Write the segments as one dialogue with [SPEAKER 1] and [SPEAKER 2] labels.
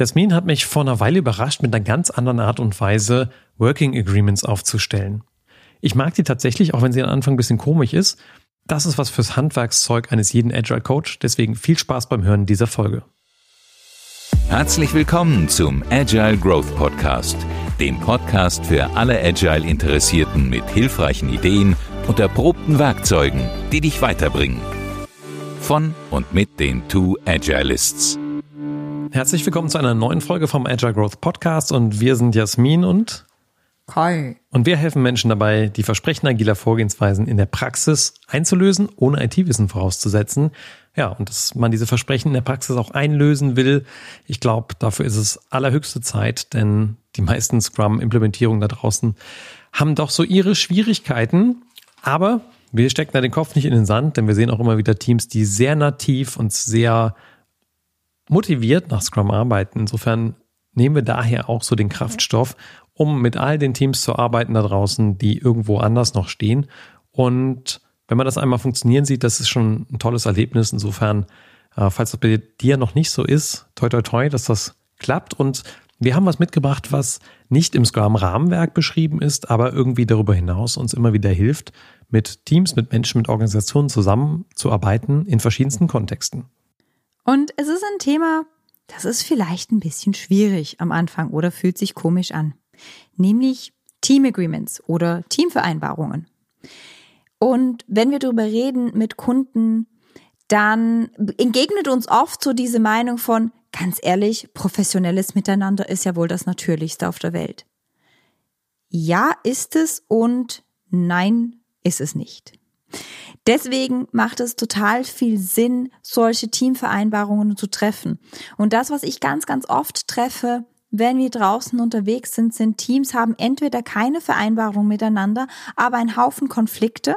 [SPEAKER 1] Jasmin hat mich vor einer Weile überrascht, mit einer ganz anderen Art und Weise Working Agreements aufzustellen. Ich mag die tatsächlich, auch wenn sie am Anfang ein bisschen komisch ist. Das ist was fürs Handwerkszeug eines jeden Agile Coach. Deswegen viel Spaß beim Hören dieser Folge.
[SPEAKER 2] Herzlich willkommen zum Agile Growth Podcast, dem Podcast für alle Agile Interessierten mit hilfreichen Ideen und erprobten Werkzeugen, die dich weiterbringen. Von und mit den Two Agilists.
[SPEAKER 1] Herzlich willkommen zu einer neuen Folge vom Agile Growth Podcast und wir sind Jasmin und
[SPEAKER 3] Kai.
[SPEAKER 1] Und wir helfen Menschen dabei, die Versprechen agiler Vorgehensweisen in der Praxis einzulösen, ohne IT-Wissen vorauszusetzen. Ja, und dass man diese Versprechen in der Praxis auch einlösen will, ich glaube, dafür ist es allerhöchste Zeit, denn die meisten Scrum-Implementierungen da draußen haben doch so ihre Schwierigkeiten. Aber wir stecken da den Kopf nicht in den Sand, denn wir sehen auch immer wieder Teams, die sehr nativ und sehr motiviert nach Scrum arbeiten. Insofern nehmen wir daher auch so den Kraftstoff, um mit all den Teams zu arbeiten da draußen, die irgendwo anders noch stehen. Und wenn man das einmal funktionieren sieht, das ist schon ein tolles Erlebnis. Insofern, äh, falls das bei dir noch nicht so ist, toi toi toi, dass das klappt. Und wir haben was mitgebracht, was nicht im Scrum-Rahmenwerk beschrieben ist, aber irgendwie darüber hinaus uns immer wieder hilft, mit Teams, mit Menschen, mit Organisationen zusammenzuarbeiten in verschiedensten Kontexten.
[SPEAKER 3] Und es ist ein Thema, das ist vielleicht ein bisschen schwierig am Anfang oder fühlt sich komisch an. Nämlich Team Agreements oder Teamvereinbarungen. Und wenn wir darüber reden mit Kunden, dann entgegnet uns oft so diese Meinung von, ganz ehrlich, professionelles Miteinander ist ja wohl das Natürlichste auf der Welt. Ja, ist es und nein, ist es nicht. Deswegen macht es total viel Sinn, solche Teamvereinbarungen zu treffen. Und das, was ich ganz, ganz oft treffe, wenn wir draußen unterwegs sind, sind Teams haben entweder keine Vereinbarung miteinander, aber einen Haufen Konflikte.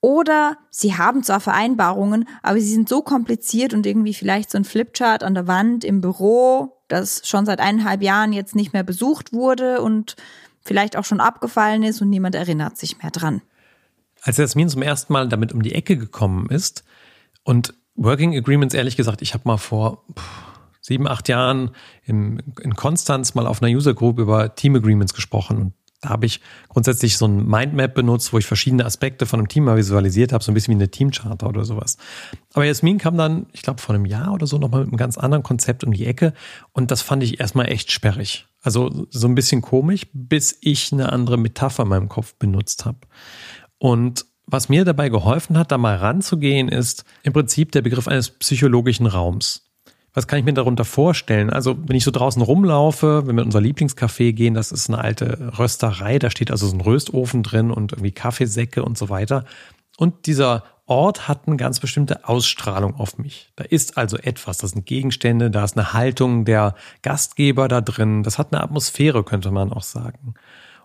[SPEAKER 3] Oder sie haben zwar Vereinbarungen, aber sie sind so kompliziert und irgendwie vielleicht so ein Flipchart an der Wand im Büro, das schon seit eineinhalb Jahren jetzt nicht mehr besucht wurde und vielleicht auch schon abgefallen ist und niemand erinnert sich mehr dran.
[SPEAKER 1] Als Jasmin zum ersten Mal damit um die Ecke gekommen ist und Working Agreements, ehrlich gesagt, ich habe mal vor sieben, acht Jahren im, in Konstanz mal auf einer User Group über Team Agreements gesprochen und da habe ich grundsätzlich so ein Mindmap benutzt, wo ich verschiedene Aspekte von einem Team mal visualisiert habe, so ein bisschen wie eine Teamcharter oder sowas. Aber Jasmin kam dann, ich glaube, vor einem Jahr oder so nochmal mit einem ganz anderen Konzept um die Ecke und das fand ich erstmal echt sperrig. Also so ein bisschen komisch, bis ich eine andere Metapher in meinem Kopf benutzt habe. Und was mir dabei geholfen hat, da mal ranzugehen, ist im Prinzip der Begriff eines psychologischen Raums. Was kann ich mir darunter vorstellen? Also, wenn ich so draußen rumlaufe, wenn wir in unser Lieblingscafé gehen, das ist eine alte Rösterei, da steht also so ein Röstofen drin und irgendwie Kaffeesäcke und so weiter. Und dieser Ort hat eine ganz bestimmte Ausstrahlung auf mich. Da ist also etwas, das sind Gegenstände, da ist eine Haltung der Gastgeber da drin, das hat eine Atmosphäre, könnte man auch sagen.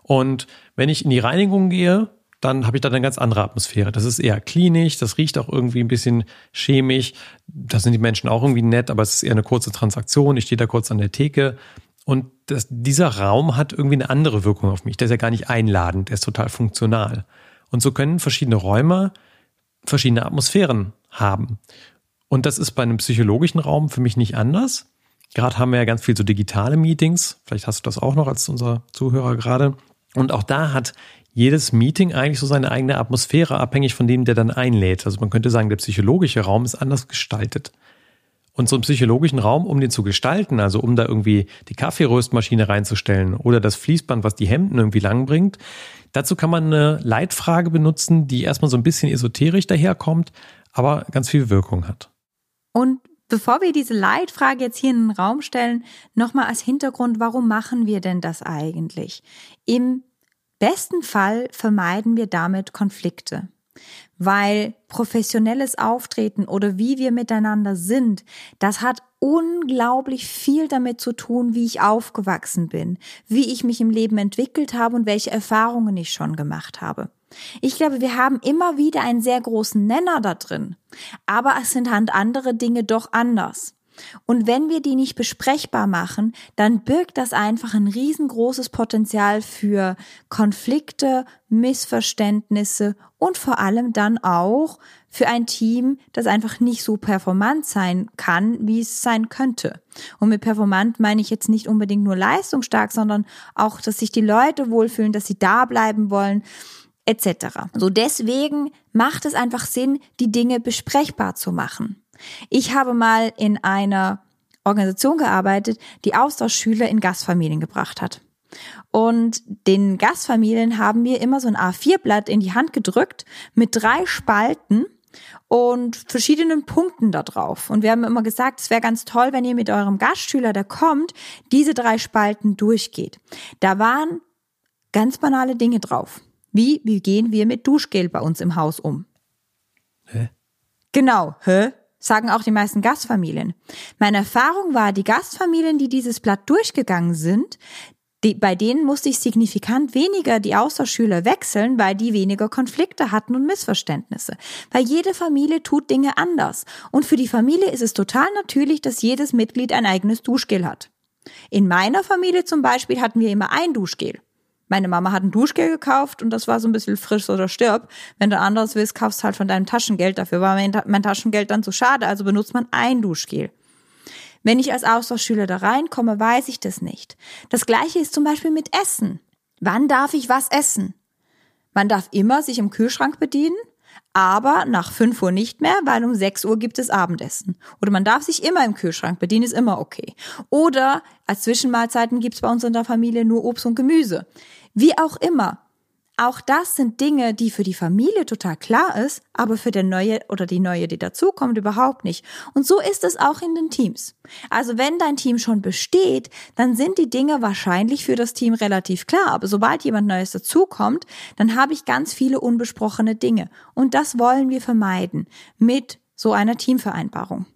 [SPEAKER 1] Und wenn ich in die Reinigung gehe, dann habe ich da eine ganz andere Atmosphäre. Das ist eher klinisch, das riecht auch irgendwie ein bisschen chemisch. Da sind die Menschen auch irgendwie nett, aber es ist eher eine kurze Transaktion. Ich stehe da kurz an der Theke. Und das, dieser Raum hat irgendwie eine andere Wirkung auf mich. Der ist ja gar nicht einladend, der ist total funktional. Und so können verschiedene Räume verschiedene Atmosphären haben. Und das ist bei einem psychologischen Raum für mich nicht anders. Gerade haben wir ja ganz viel so digitale Meetings. Vielleicht hast du das auch noch als unser Zuhörer gerade. Und auch da hat jedes Meeting eigentlich so seine eigene Atmosphäre, abhängig von dem, der dann einlädt. Also man könnte sagen, der psychologische Raum ist anders gestaltet. Und so einen psychologischen Raum, um den zu gestalten, also um da irgendwie die Kaffeeröstmaschine reinzustellen oder das Fließband, was die Hemden irgendwie lang bringt, dazu kann man eine Leitfrage benutzen, die erstmal so ein bisschen esoterisch daherkommt, aber ganz viel Wirkung hat.
[SPEAKER 3] Und Bevor wir diese Leitfrage jetzt hier in den Raum stellen, nochmal als Hintergrund, warum machen wir denn das eigentlich? Im besten Fall vermeiden wir damit Konflikte, weil professionelles Auftreten oder wie wir miteinander sind, das hat unglaublich viel damit zu tun, wie ich aufgewachsen bin, wie ich mich im Leben entwickelt habe und welche Erfahrungen ich schon gemacht habe. Ich glaube, wir haben immer wieder einen sehr großen Nenner da drin, aber es sind halt andere Dinge doch anders. Und wenn wir die nicht besprechbar machen, dann birgt das einfach ein riesengroßes Potenzial für Konflikte, Missverständnisse und vor allem dann auch für ein Team, das einfach nicht so performant sein kann, wie es sein könnte. Und mit performant meine ich jetzt nicht unbedingt nur leistungsstark, sondern auch, dass sich die Leute wohlfühlen, dass sie da bleiben wollen, etc. So deswegen macht es einfach Sinn, die Dinge besprechbar zu machen. Ich habe mal in einer Organisation gearbeitet, die Austauschschüler in Gastfamilien gebracht hat. Und den Gastfamilien haben wir immer so ein A4-Blatt in die Hand gedrückt mit drei Spalten und verschiedenen Punkten da drauf. Und wir haben immer gesagt, es wäre ganz toll, wenn ihr mit eurem Gastschüler, der kommt, diese drei Spalten durchgeht. Da waren ganz banale Dinge drauf. Wie, wie gehen wir mit Duschgel bei uns im Haus um? Hä? Genau, hä? Sagen auch die meisten Gastfamilien. Meine Erfahrung war, die Gastfamilien, die dieses Blatt durchgegangen sind, die, bei denen musste ich signifikant weniger die Austauschschüler wechseln, weil die weniger Konflikte hatten und Missverständnisse. Weil jede Familie tut Dinge anders. Und für die Familie ist es total natürlich, dass jedes Mitglied ein eigenes Duschgel hat. In meiner Familie zum Beispiel hatten wir immer ein Duschgel. Meine Mama hat ein Duschgel gekauft und das war so ein bisschen frisch oder stirb. Wenn du anderes willst, kaufst halt von deinem Taschengeld. Dafür war mein, mein Taschengeld dann zu schade, also benutzt man ein Duschgel. Wenn ich als Austauschschüler da reinkomme, weiß ich das nicht. Das gleiche ist zum Beispiel mit Essen. Wann darf ich was essen? Man darf immer sich im Kühlschrank bedienen, aber nach 5 Uhr nicht mehr, weil um 6 Uhr gibt es Abendessen. Oder man darf sich immer im Kühlschrank bedienen, ist immer okay. Oder als Zwischenmahlzeiten gibt es bei uns in der Familie nur Obst und Gemüse. Wie auch immer. Auch das sind Dinge, die für die Familie total klar ist, aber für den neue oder die neue, die dazukommt, überhaupt nicht. Und so ist es auch in den Teams. Also wenn dein Team schon besteht, dann sind die Dinge wahrscheinlich für das Team relativ klar. Aber sobald jemand Neues dazukommt, dann habe ich ganz viele unbesprochene Dinge. Und das wollen wir vermeiden mit so einer Teamvereinbarung.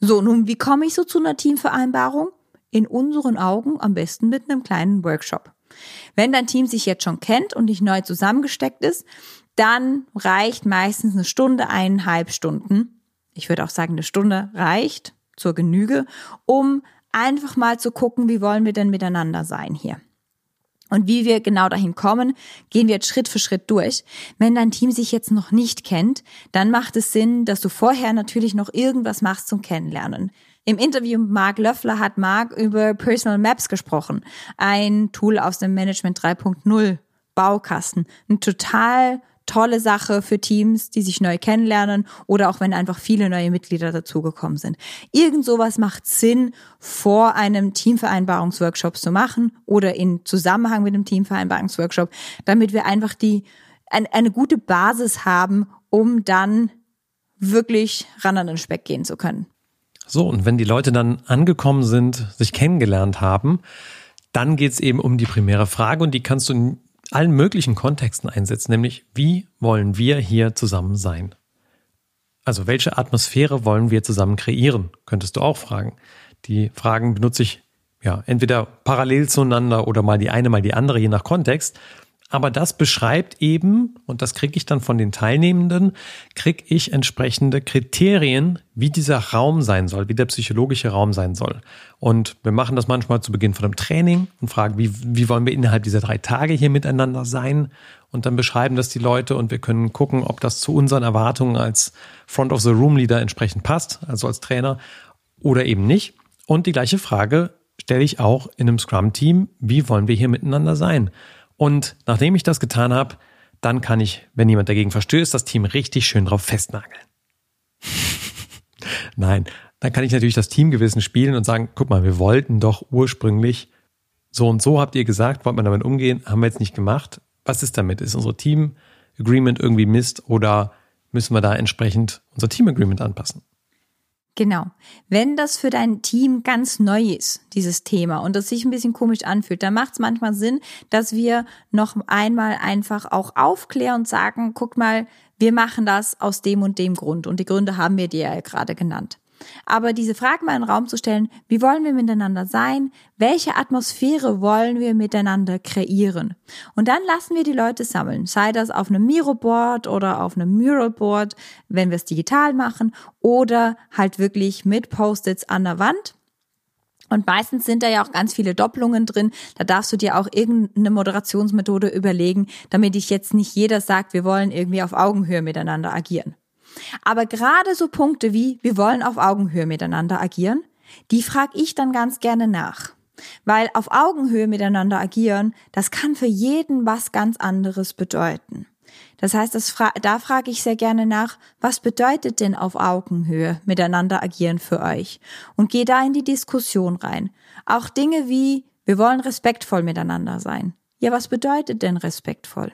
[SPEAKER 3] So, nun, wie komme ich so zu einer Teamvereinbarung? In unseren Augen am besten mit einem kleinen Workshop. Wenn dein Team sich jetzt schon kennt und nicht neu zusammengesteckt ist, dann reicht meistens eine Stunde, eineinhalb Stunden. Ich würde auch sagen, eine Stunde reicht zur Genüge, um einfach mal zu gucken, wie wollen wir denn miteinander sein hier. Und wie wir genau dahin kommen, gehen wir jetzt Schritt für Schritt durch. Wenn dein Team sich jetzt noch nicht kennt, dann macht es Sinn, dass du vorher natürlich noch irgendwas machst zum Kennenlernen. Im Interview mit Mark Löffler hat Mark über Personal Maps gesprochen, ein Tool aus dem Management 3.0 Baukasten. Eine total tolle Sache für Teams, die sich neu kennenlernen oder auch wenn einfach viele neue Mitglieder dazugekommen sind. Irgend sowas macht Sinn, vor einem Teamvereinbarungsworkshop zu machen oder in Zusammenhang mit einem Teamvereinbarungsworkshop, damit wir einfach die, eine, eine gute Basis haben, um dann wirklich ran an den Speck gehen zu können.
[SPEAKER 1] So, und wenn die Leute dann angekommen sind, sich kennengelernt haben, dann geht's eben um die primäre Frage und die kannst du in allen möglichen Kontexten einsetzen, nämlich wie wollen wir hier zusammen sein? Also welche Atmosphäre wollen wir zusammen kreieren, könntest du auch fragen. Die Fragen benutze ich ja entweder parallel zueinander oder mal die eine, mal die andere, je nach Kontext. Aber das beschreibt eben, und das kriege ich dann von den Teilnehmenden, kriege ich entsprechende Kriterien, wie dieser Raum sein soll, wie der psychologische Raum sein soll. Und wir machen das manchmal zu Beginn von einem Training und fragen, wie, wie wollen wir innerhalb dieser drei Tage hier miteinander sein? Und dann beschreiben das die Leute und wir können gucken, ob das zu unseren Erwartungen als Front of the Room Leader entsprechend passt, also als Trainer, oder eben nicht. Und die gleiche Frage stelle ich auch in einem Scrum-Team, wie wollen wir hier miteinander sein? Und nachdem ich das getan habe, dann kann ich, wenn jemand dagegen verstößt, das Team richtig schön drauf festnageln. Nein, dann kann ich natürlich das Teamgewissen spielen und sagen, guck mal, wir wollten doch ursprünglich so und so habt ihr gesagt, wollt man damit umgehen, haben wir jetzt nicht gemacht. Was ist damit? Ist unsere Team Agreement irgendwie Mist oder müssen wir da entsprechend unser Team Agreement anpassen?
[SPEAKER 3] Genau. Wenn das für dein Team ganz neu ist, dieses Thema, und das sich ein bisschen komisch anfühlt, dann macht es manchmal Sinn, dass wir noch einmal einfach auch aufklären und sagen, guck mal, wir machen das aus dem und dem Grund. Und die Gründe haben wir dir ja gerade genannt. Aber diese Frage mal in den Raum zu stellen, wie wollen wir miteinander sein? Welche Atmosphäre wollen wir miteinander kreieren? Und dann lassen wir die Leute sammeln, sei das auf einem Miro-Board oder auf einem Mural-Board, wenn wir es digital machen, oder halt wirklich mit Post-its an der Wand. Und meistens sind da ja auch ganz viele Doppelungen drin. Da darfst du dir auch irgendeine Moderationsmethode überlegen, damit dich jetzt nicht jeder sagt, wir wollen irgendwie auf Augenhöhe miteinander agieren. Aber gerade so Punkte wie, wir wollen auf Augenhöhe miteinander agieren, die frage ich dann ganz gerne nach. Weil auf Augenhöhe miteinander agieren, das kann für jeden was ganz anderes bedeuten. Das heißt, das fra da frage ich sehr gerne nach, was bedeutet denn auf Augenhöhe miteinander agieren für euch? Und gehe da in die Diskussion rein. Auch Dinge wie, wir wollen respektvoll miteinander sein. Ja, was bedeutet denn respektvoll?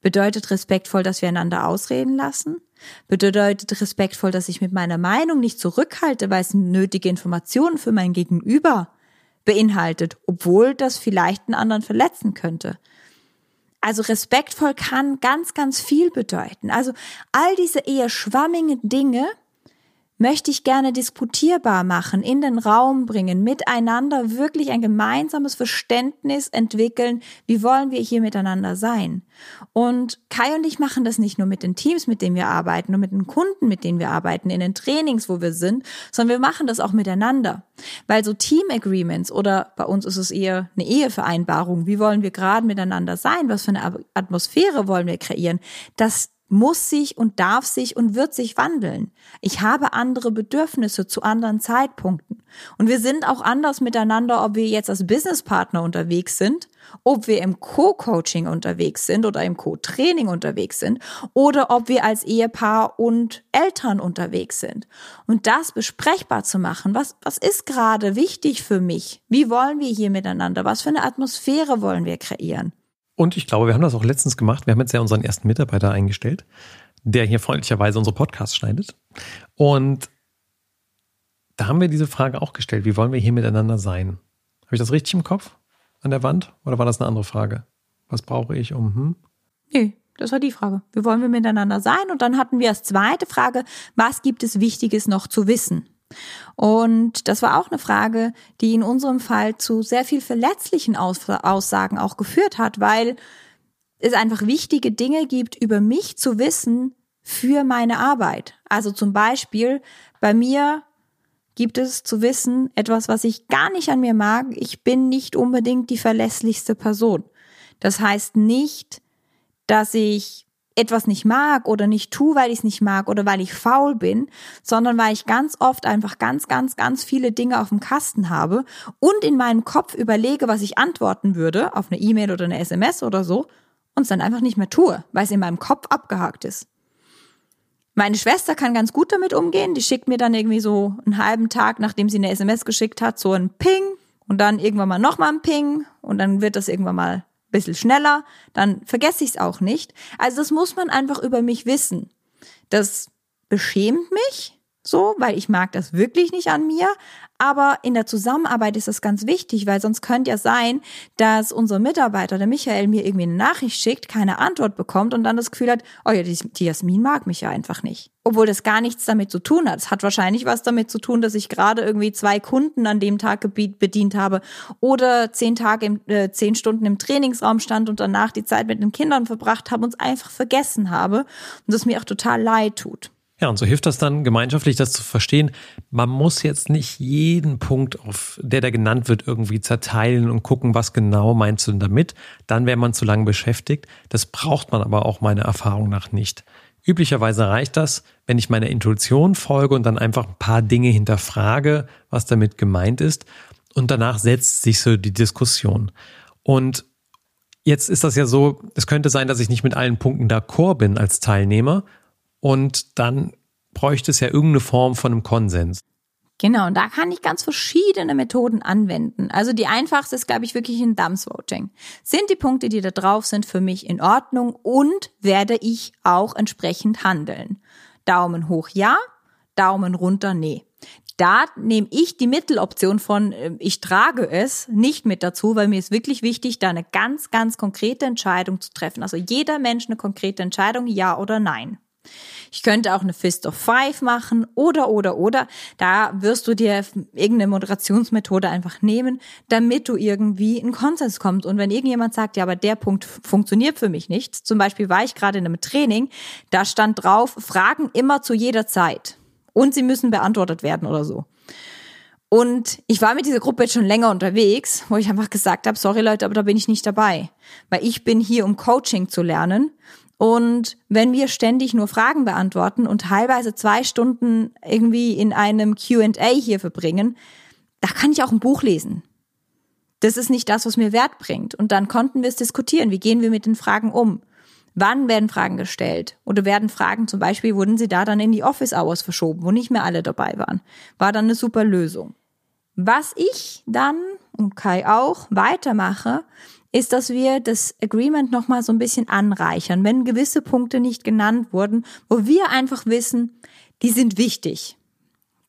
[SPEAKER 3] Bedeutet respektvoll, dass wir einander ausreden lassen? Bedeutet respektvoll, dass ich mit meiner Meinung nicht zurückhalte, weil es nötige Informationen für mein Gegenüber beinhaltet, obwohl das vielleicht einen anderen verletzen könnte? Also respektvoll kann ganz, ganz viel bedeuten. Also all diese eher schwammigen Dinge, möchte ich gerne diskutierbar machen, in den Raum bringen, miteinander wirklich ein gemeinsames Verständnis entwickeln, wie wollen wir hier miteinander sein. Und Kai und ich machen das nicht nur mit den Teams, mit denen wir arbeiten und mit den Kunden, mit denen wir arbeiten, in den Trainings, wo wir sind, sondern wir machen das auch miteinander. Weil so Team Agreements oder bei uns ist es eher eine Ehevereinbarung, wie wollen wir gerade miteinander sein, was für eine Atmosphäre wollen wir kreieren, das muss sich und darf sich und wird sich wandeln. Ich habe andere Bedürfnisse zu anderen Zeitpunkten. Und wir sind auch anders miteinander, ob wir jetzt als Businesspartner unterwegs sind, ob wir im Co-Coaching unterwegs sind oder im Co-Training unterwegs sind oder ob wir als Ehepaar und Eltern unterwegs sind. Und das besprechbar zu machen, was, was ist gerade wichtig für mich? Wie wollen wir hier miteinander? Was für eine Atmosphäre wollen wir kreieren?
[SPEAKER 1] Und ich glaube, wir haben das auch letztens gemacht. Wir haben jetzt ja unseren ersten Mitarbeiter eingestellt, der hier freundlicherweise unsere Podcasts schneidet. Und da haben wir diese Frage auch gestellt. Wie wollen wir hier miteinander sein? Habe ich das richtig im Kopf an der Wand? Oder war das eine andere Frage? Was brauche ich um? Hm?
[SPEAKER 3] Nee, das war die Frage. Wie wollen wir miteinander sein? Und dann hatten wir als zweite Frage, was gibt es Wichtiges noch zu wissen? Und das war auch eine Frage, die in unserem Fall zu sehr viel verletzlichen Aussagen auch geführt hat, weil es einfach wichtige Dinge gibt, über mich zu wissen für meine Arbeit. Also zum Beispiel bei mir gibt es zu wissen etwas, was ich gar nicht an mir mag. Ich bin nicht unbedingt die verlässlichste Person. Das heißt nicht, dass ich etwas nicht mag oder nicht tue, weil ich es nicht mag oder weil ich faul bin, sondern weil ich ganz oft einfach ganz, ganz, ganz viele Dinge auf dem Kasten habe und in meinem Kopf überlege, was ich antworten würde auf eine E-Mail oder eine SMS oder so und es dann einfach nicht mehr tue, weil es in meinem Kopf abgehakt ist. Meine Schwester kann ganz gut damit umgehen. Die schickt mir dann irgendwie so einen halben Tag, nachdem sie eine SMS geschickt hat, so ein Ping und dann irgendwann mal nochmal ein Ping und dann wird das irgendwann mal bisschen schneller, dann vergesse ich es auch nicht. Also das muss man einfach über mich wissen. Das beschämt mich so, weil ich mag das wirklich nicht an mir, aber in der Zusammenarbeit ist das ganz wichtig, weil sonst könnte ja sein, dass unser Mitarbeiter, der Michael, mir irgendwie eine Nachricht schickt, keine Antwort bekommt und dann das Gefühl hat, oh ja, die, Jasmin mag mich ja einfach nicht. Obwohl das gar nichts damit zu tun hat. Es hat wahrscheinlich was damit zu tun, dass ich gerade irgendwie zwei Kunden an dem Tag bedient habe oder zehn Tage, im, äh, zehn Stunden im Trainingsraum stand und danach die Zeit mit den Kindern verbracht habe und es einfach vergessen habe und das mir auch total leid tut.
[SPEAKER 1] Ja, und so hilft das dann gemeinschaftlich, das zu verstehen. Man muss jetzt nicht jeden Punkt, auf der da genannt wird, irgendwie zerteilen und gucken, was genau meinst du denn damit. Dann wäre man zu lange beschäftigt. Das braucht man aber auch meiner Erfahrung nach nicht. Üblicherweise reicht das, wenn ich meiner Intuition folge und dann einfach ein paar Dinge hinterfrage, was damit gemeint ist. Und danach setzt sich so die Diskussion. Und jetzt ist das ja so, es könnte sein, dass ich nicht mit allen Punkten d'accord bin als Teilnehmer und dann bräuchte es ja irgendeine Form von einem Konsens.
[SPEAKER 3] Genau, und da kann ich ganz verschiedene Methoden anwenden. Also die einfachste ist, glaube ich, wirklich ein Dumpsvoting. Sind die Punkte, die da drauf sind, für mich in Ordnung und werde ich auch entsprechend handeln? Daumen hoch ja, Daumen runter nee. Da nehme ich die Mitteloption von äh, ich trage es nicht mit dazu, weil mir ist wirklich wichtig, da eine ganz, ganz konkrete Entscheidung zu treffen. Also jeder Mensch eine konkrete Entscheidung, ja oder nein. Ich könnte auch eine Fist of Five machen oder, oder, oder. Da wirst du dir irgendeine Moderationsmethode einfach nehmen, damit du irgendwie in Konsens kommst. Und wenn irgendjemand sagt, ja, aber der Punkt funktioniert für mich nicht, zum Beispiel war ich gerade in einem Training, da stand drauf, Fragen immer zu jeder Zeit. Und sie müssen beantwortet werden oder so. Und ich war mit dieser Gruppe jetzt schon länger unterwegs, wo ich einfach gesagt habe, sorry Leute, aber da bin ich nicht dabei. Weil ich bin hier, um Coaching zu lernen. Und wenn wir ständig nur Fragen beantworten und teilweise zwei Stunden irgendwie in einem QA hier verbringen, da kann ich auch ein Buch lesen. Das ist nicht das, was mir Wert bringt. Und dann konnten wir es diskutieren. Wie gehen wir mit den Fragen um? Wann werden Fragen gestellt? Oder werden Fragen zum Beispiel, wurden sie da dann in die Office Hours verschoben, wo nicht mehr alle dabei waren? War dann eine super Lösung. Was ich dann und Kai auch weitermache, ist, dass wir das Agreement nochmal so ein bisschen anreichern, wenn gewisse Punkte nicht genannt wurden, wo wir einfach wissen, die sind wichtig.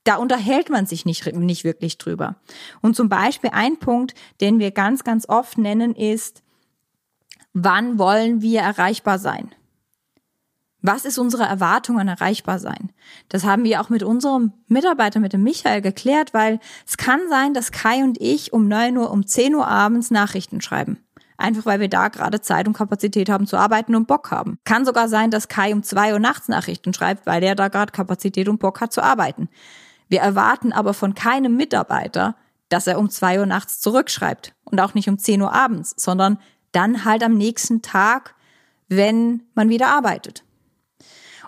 [SPEAKER 3] Da unterhält man sich nicht, nicht wirklich drüber. Und zum Beispiel ein Punkt, den wir ganz, ganz oft nennen, ist, wann wollen wir erreichbar sein? Was ist unsere Erwartung an erreichbar sein? Das haben wir auch mit unserem Mitarbeiter, mit dem Michael geklärt, weil es kann sein, dass Kai und ich um 9 Uhr, um 10 Uhr abends Nachrichten schreiben. Einfach weil wir da gerade Zeit und Kapazität haben zu arbeiten und Bock haben. Kann sogar sein, dass Kai um 2 Uhr nachts Nachrichten schreibt, weil er da gerade Kapazität und Bock hat zu arbeiten. Wir erwarten aber von keinem Mitarbeiter, dass er um 2 Uhr nachts zurückschreibt und auch nicht um 10 Uhr abends, sondern dann halt am nächsten Tag, wenn man wieder arbeitet.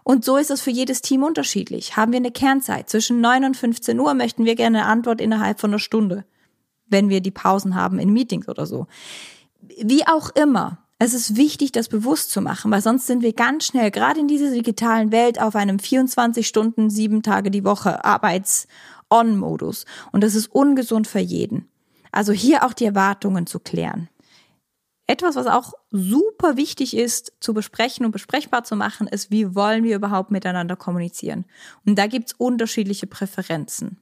[SPEAKER 3] Und so ist es für jedes Team unterschiedlich. Haben wir eine Kernzeit zwischen 9 und 15 Uhr, möchten wir gerne eine Antwort innerhalb von einer Stunde, wenn wir die Pausen haben in Meetings oder so. Wie auch immer. Es ist wichtig, das bewusst zu machen, weil sonst sind wir ganz schnell, gerade in dieser digitalen Welt, auf einem 24 Stunden, sieben Tage die Woche Arbeits-On-Modus. Und das ist ungesund für jeden. Also hier auch die Erwartungen zu klären. Etwas, was auch super wichtig ist zu besprechen und besprechbar zu machen, ist, wie wollen wir überhaupt miteinander kommunizieren. Und da gibt's unterschiedliche Präferenzen.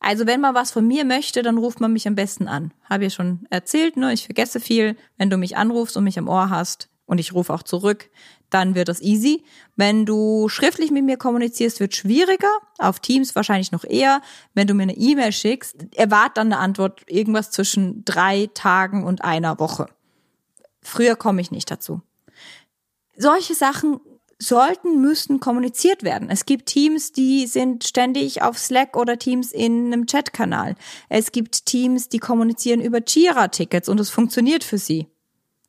[SPEAKER 3] Also wenn man was von mir möchte, dann ruft man mich am besten an. Habe ich schon erzählt, ne? Ich vergesse viel. Wenn du mich anrufst und mich am Ohr hast und ich rufe auch zurück, dann wird das easy. Wenn du schriftlich mit mir kommunizierst, wird schwieriger. Auf Teams wahrscheinlich noch eher. Wenn du mir eine E-Mail schickst, erwart dann eine Antwort irgendwas zwischen drei Tagen und einer Woche. Früher komme ich nicht dazu. Solche Sachen sollten, müssten kommuniziert werden. Es gibt Teams, die sind ständig auf Slack oder Teams in einem Chatkanal. Es gibt Teams, die kommunizieren über Jira-Tickets und es funktioniert für sie.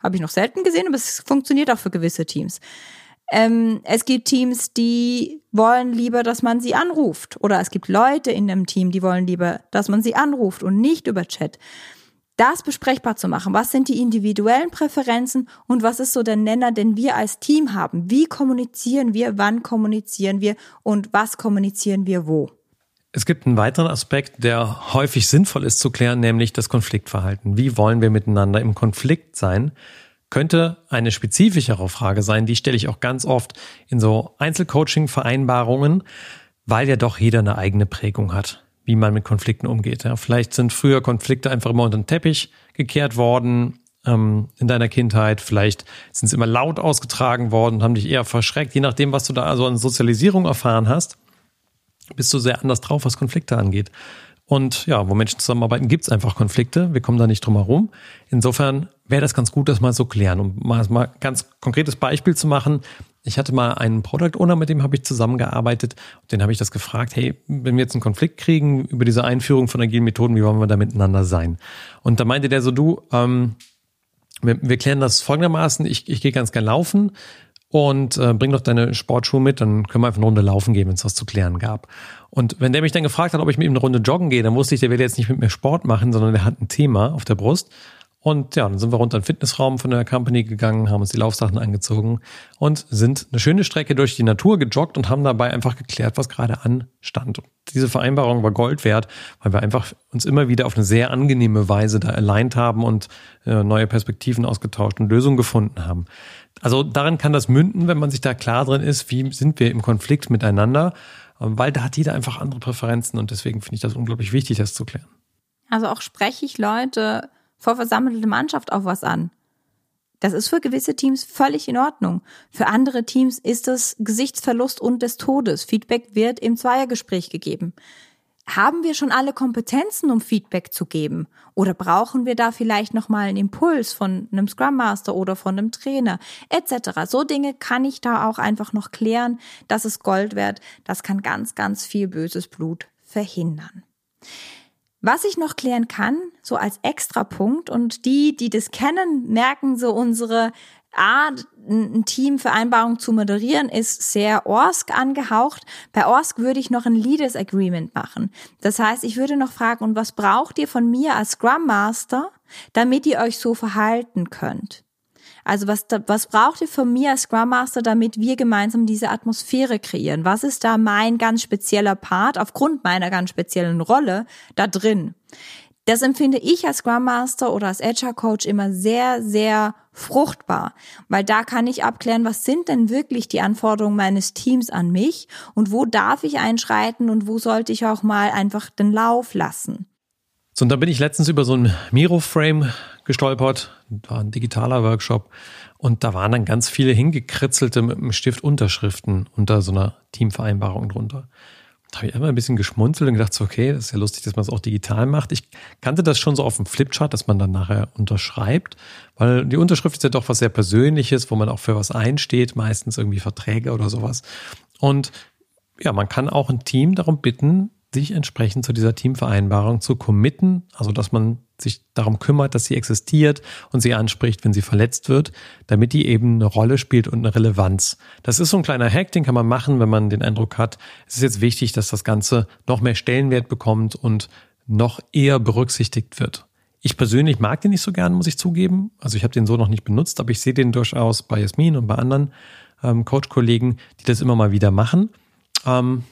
[SPEAKER 3] Habe ich noch selten gesehen, aber es funktioniert auch für gewisse Teams. Ähm, es gibt Teams, die wollen lieber, dass man sie anruft. Oder es gibt Leute in einem Team, die wollen lieber, dass man sie anruft und nicht über Chat das besprechbar zu machen. Was sind die individuellen Präferenzen und was ist so der Nenner, den wir als Team haben? Wie kommunizieren wir? Wann kommunizieren wir? Und was kommunizieren wir wo?
[SPEAKER 1] Es gibt einen weiteren Aspekt, der häufig sinnvoll ist zu klären, nämlich das Konfliktverhalten. Wie wollen wir miteinander im Konflikt sein? Könnte eine spezifischere Frage sein, die stelle ich auch ganz oft in so Einzelcoaching-Vereinbarungen, weil ja doch jeder eine eigene Prägung hat wie man mit Konflikten umgeht. Ja, vielleicht sind früher Konflikte einfach immer unter den Teppich gekehrt worden ähm, in deiner Kindheit. Vielleicht sind sie immer laut ausgetragen worden und haben dich eher verschreckt. Je nachdem, was du da also an Sozialisierung erfahren hast, bist du sehr anders drauf, was Konflikte angeht. Und ja, wo Menschen zusammenarbeiten, gibt es einfach Konflikte. Wir kommen da nicht drum herum. Insofern wäre das ganz gut, das mal so klären. Um mal, mal ganz konkretes Beispiel zu machen. Ich hatte mal einen Product Owner, mit dem habe ich zusammengearbeitet. Den habe ich das gefragt, hey, wenn wir jetzt einen Konflikt kriegen über diese Einführung von agilen Methoden, wie wollen wir da miteinander sein? Und da meinte der so, du, ähm, wir, wir klären das folgendermaßen, ich, ich gehe ganz gern laufen und äh, bring doch deine Sportschuhe mit, dann können wir einfach eine Runde laufen gehen, wenn es was zu klären gab. Und wenn der mich dann gefragt hat, ob ich mit ihm eine Runde joggen gehe, dann wusste ich, der will jetzt nicht mit mir Sport machen, sondern der hat ein Thema auf der Brust. Und ja, dann sind wir runter in den Fitnessraum von der Company gegangen, haben uns die Laufsachen angezogen und sind eine schöne Strecke durch die Natur gejoggt und haben dabei einfach geklärt, was gerade anstand. Und diese Vereinbarung war Gold wert, weil wir einfach uns immer wieder auf eine sehr angenehme Weise da aligned haben und äh, neue Perspektiven ausgetauscht und Lösungen gefunden haben. Also daran kann das münden, wenn man sich da klar drin ist, wie sind wir im Konflikt miteinander, weil da hat jeder einfach andere Präferenzen und deswegen finde ich das unglaublich wichtig, das zu klären.
[SPEAKER 3] Also auch spreche ich Leute vor versammelte Mannschaft auf was an. Das ist für gewisse Teams völlig in Ordnung. Für andere Teams ist es Gesichtsverlust und des Todes. Feedback wird im Zweiergespräch gegeben. Haben wir schon alle Kompetenzen, um Feedback zu geben? Oder brauchen wir da vielleicht nochmal einen Impuls von einem Scrum Master oder von einem Trainer etc.? So Dinge kann ich da auch einfach noch klären. Das ist Gold wert. Das kann ganz, ganz viel böses Blut verhindern. Was ich noch klären kann, so als Extrapunkt, und die, die das kennen, merken so unsere Art, ein Teamvereinbarung zu moderieren, ist sehr ORSC angehaucht. Bei ORSC würde ich noch ein Leaders Agreement machen. Das heißt, ich würde noch fragen, und was braucht ihr von mir als Scrum Master, damit ihr euch so verhalten könnt? Also was, was braucht ihr von mir als Scrum Master, damit wir gemeinsam diese Atmosphäre kreieren? Was ist da mein ganz spezieller Part aufgrund meiner ganz speziellen Rolle da drin? Das empfinde ich als Scrum Master oder als Agile Coach immer sehr, sehr fruchtbar, weil da kann ich abklären, was sind denn wirklich die Anforderungen meines Teams an mich und wo darf ich einschreiten und wo sollte ich auch mal einfach den Lauf lassen.
[SPEAKER 1] So, und da bin ich letztens über so ein Miro-Frame gestolpert. War ein digitaler Workshop. Und da waren dann ganz viele hingekritzelte mit einem Stift Unterschriften unter so einer Teamvereinbarung drunter. Da habe ich immer ein bisschen geschmunzelt und gedacht, so, okay, das ist ja lustig, dass man es auch digital macht. Ich kannte das schon so auf dem Flipchart, dass man dann nachher unterschreibt, weil die Unterschrift ist ja doch was sehr Persönliches, wo man auch für was einsteht, meistens irgendwie Verträge oder sowas. Und ja, man kann auch ein Team darum bitten, sich entsprechend zu dieser Teamvereinbarung zu committen, also dass man sich darum kümmert, dass sie existiert und sie anspricht, wenn sie verletzt wird, damit die eben eine Rolle spielt und eine Relevanz. Das ist so ein kleiner Hack, den kann man machen, wenn man den Eindruck hat, es ist jetzt wichtig, dass das Ganze noch mehr Stellenwert bekommt und noch eher berücksichtigt wird. Ich persönlich mag den nicht so gern, muss ich zugeben. Also ich habe den so noch nicht benutzt, aber ich sehe den durchaus bei Jasmin und bei anderen ähm, Coach-Kollegen, die das immer mal wieder machen. Ähm,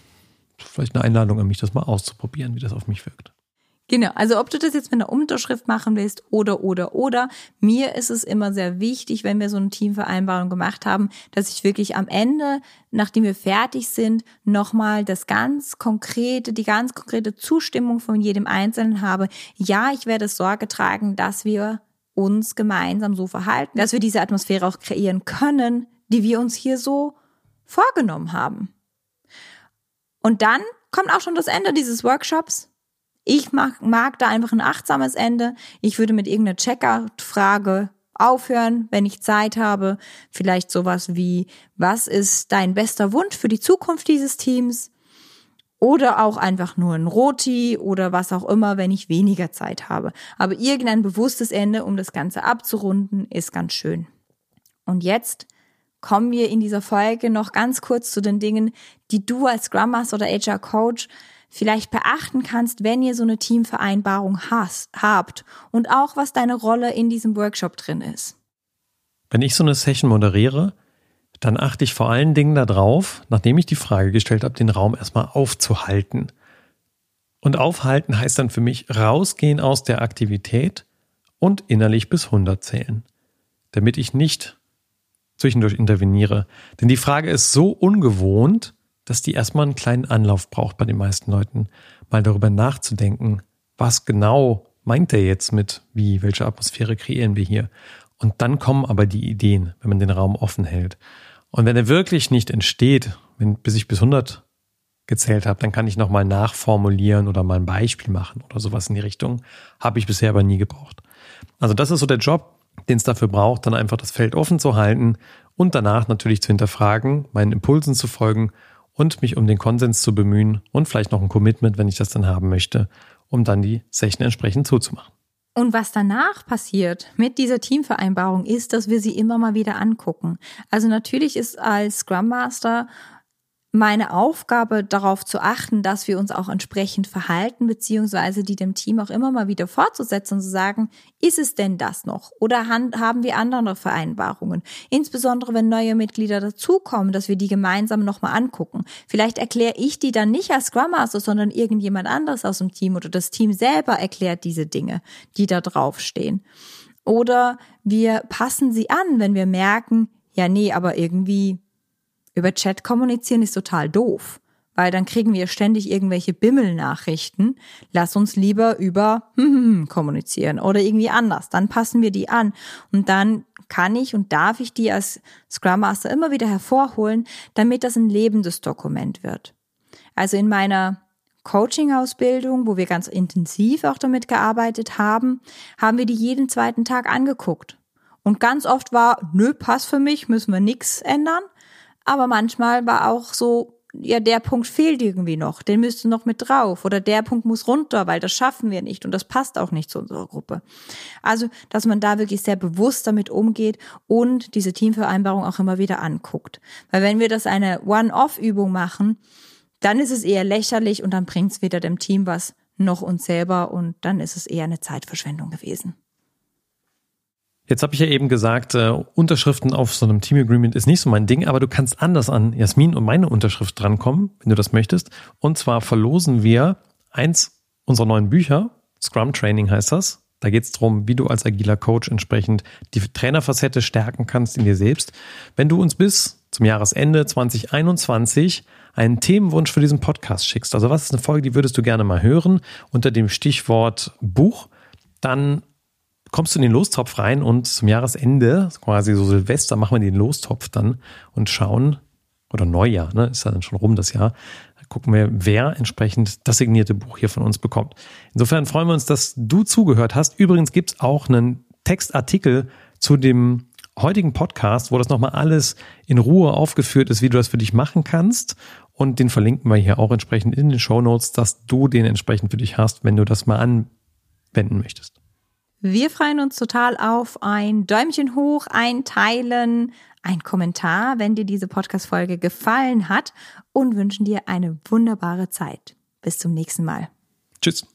[SPEAKER 1] vielleicht eine Einladung an mich, das mal auszuprobieren, wie das auf mich wirkt.
[SPEAKER 3] Genau, also ob du das jetzt mit einer Unterschrift machen willst oder, oder, oder, mir ist es immer sehr wichtig, wenn wir so eine Teamvereinbarung gemacht haben, dass ich wirklich am Ende, nachdem wir fertig sind, nochmal das ganz konkrete, die ganz konkrete Zustimmung von jedem Einzelnen habe. Ja, ich werde Sorge tragen, dass wir uns gemeinsam so verhalten, dass wir diese Atmosphäre auch kreieren können, die wir uns hier so vorgenommen haben. Und dann kommt auch schon das Ende dieses Workshops. Ich mag, mag da einfach ein achtsames Ende. Ich würde mit irgendeiner Checkout-Frage aufhören, wenn ich Zeit habe. Vielleicht sowas wie, was ist dein bester Wunsch für die Zukunft dieses Teams? Oder auch einfach nur ein Roti oder was auch immer, wenn ich weniger Zeit habe. Aber irgendein bewusstes Ende, um das Ganze abzurunden, ist ganz schön. Und jetzt kommen wir in dieser Folge noch ganz kurz zu den Dingen, die du als Scrum Master oder HR Coach vielleicht beachten kannst, wenn ihr so eine Teamvereinbarung hast, habt und auch was deine Rolle in diesem Workshop drin ist.
[SPEAKER 1] Wenn ich so eine Session moderiere, dann achte ich vor allen Dingen darauf, nachdem ich die Frage gestellt habe, den Raum erstmal aufzuhalten. Und aufhalten heißt dann für mich rausgehen aus der Aktivität und innerlich bis 100 zählen, damit ich nicht zwischendurch interveniere. Denn die Frage ist so ungewohnt, dass die erstmal einen kleinen Anlauf braucht bei den meisten Leuten, mal darüber nachzudenken, was genau meint er jetzt mit, wie, welche Atmosphäre kreieren wir hier? Und dann kommen aber die Ideen, wenn man den Raum offen hält. Und wenn er wirklich nicht entsteht, wenn, bis ich bis 100 gezählt habe, dann kann ich nochmal nachformulieren oder mal ein Beispiel machen oder sowas in die Richtung. Habe ich bisher aber nie gebraucht. Also das ist so der Job, den es dafür braucht, dann einfach das Feld offen zu halten und danach natürlich zu hinterfragen, meinen Impulsen zu folgen und mich um den Konsens zu bemühen und vielleicht noch ein Commitment, wenn ich das dann haben möchte, um dann die Session entsprechend zuzumachen.
[SPEAKER 3] Und was danach passiert mit dieser Teamvereinbarung ist, dass wir sie immer mal wieder angucken. Also natürlich ist als Scrum Master meine Aufgabe darauf zu achten, dass wir uns auch entsprechend verhalten, beziehungsweise die dem Team auch immer mal wieder fortzusetzen und zu sagen, ist es denn das noch? Oder haben wir andere Vereinbarungen? Insbesondere wenn neue Mitglieder dazukommen, dass wir die gemeinsam nochmal angucken. Vielleicht erkläre ich die dann nicht als Scrum Master, sondern irgendjemand anderes aus dem Team oder das Team selber erklärt diese Dinge, die da draufstehen. Oder wir passen sie an, wenn wir merken, ja, nee, aber irgendwie über Chat kommunizieren ist total doof, weil dann kriegen wir ständig irgendwelche Bimmel-Nachrichten. Lass uns lieber über kommunizieren oder irgendwie anders. Dann passen wir die an und dann kann ich und darf ich die als Scrum Master immer wieder hervorholen, damit das ein lebendes Dokument wird. Also in meiner Coaching-Ausbildung, wo wir ganz intensiv auch damit gearbeitet haben, haben wir die jeden zweiten Tag angeguckt. Und ganz oft war, nö, passt für mich, müssen wir nichts ändern. Aber manchmal war auch so, ja, der Punkt fehlt irgendwie noch, den müsste noch mit drauf oder der Punkt muss runter, weil das schaffen wir nicht und das passt auch nicht zu unserer Gruppe. Also, dass man da wirklich sehr bewusst damit umgeht und diese Teamvereinbarung auch immer wieder anguckt. Weil wenn wir das eine One-Off-Übung machen, dann ist es eher lächerlich und dann bringt es weder dem Team was noch uns selber und dann ist es eher eine Zeitverschwendung gewesen.
[SPEAKER 1] Jetzt habe ich ja eben gesagt, äh, Unterschriften auf so einem Team Agreement ist nicht so mein Ding, aber du kannst anders an Jasmin und meine Unterschrift drankommen, wenn du das möchtest. Und zwar verlosen wir eins unserer neuen Bücher, Scrum Training heißt das. Da geht es darum, wie du als agiler Coach entsprechend die Trainerfacette stärken kannst in dir selbst. Wenn du uns bis zum Jahresende 2021 einen Themenwunsch für diesen Podcast schickst, also was ist eine Folge, die würdest du gerne mal hören, unter dem Stichwort Buch, dann kommst du in den Lostopf rein und zum Jahresende, quasi so Silvester, machen wir den Lostopf dann und schauen, oder Neujahr, ne, ist ja dann schon rum das Jahr, gucken wir, wer entsprechend das signierte Buch hier von uns bekommt. Insofern freuen wir uns, dass du zugehört hast. Übrigens gibt's auch einen Textartikel zu dem heutigen Podcast, wo das nochmal alles in Ruhe aufgeführt ist, wie du das für dich machen kannst. Und den verlinken wir hier auch entsprechend in den Show Notes, dass du den entsprechend für dich hast, wenn du das mal anwenden möchtest.
[SPEAKER 3] Wir freuen uns total auf ein Däumchen hoch, ein Teilen, ein Kommentar, wenn dir diese Podcast-Folge gefallen hat und wünschen dir eine wunderbare Zeit. Bis zum nächsten Mal.
[SPEAKER 1] Tschüss.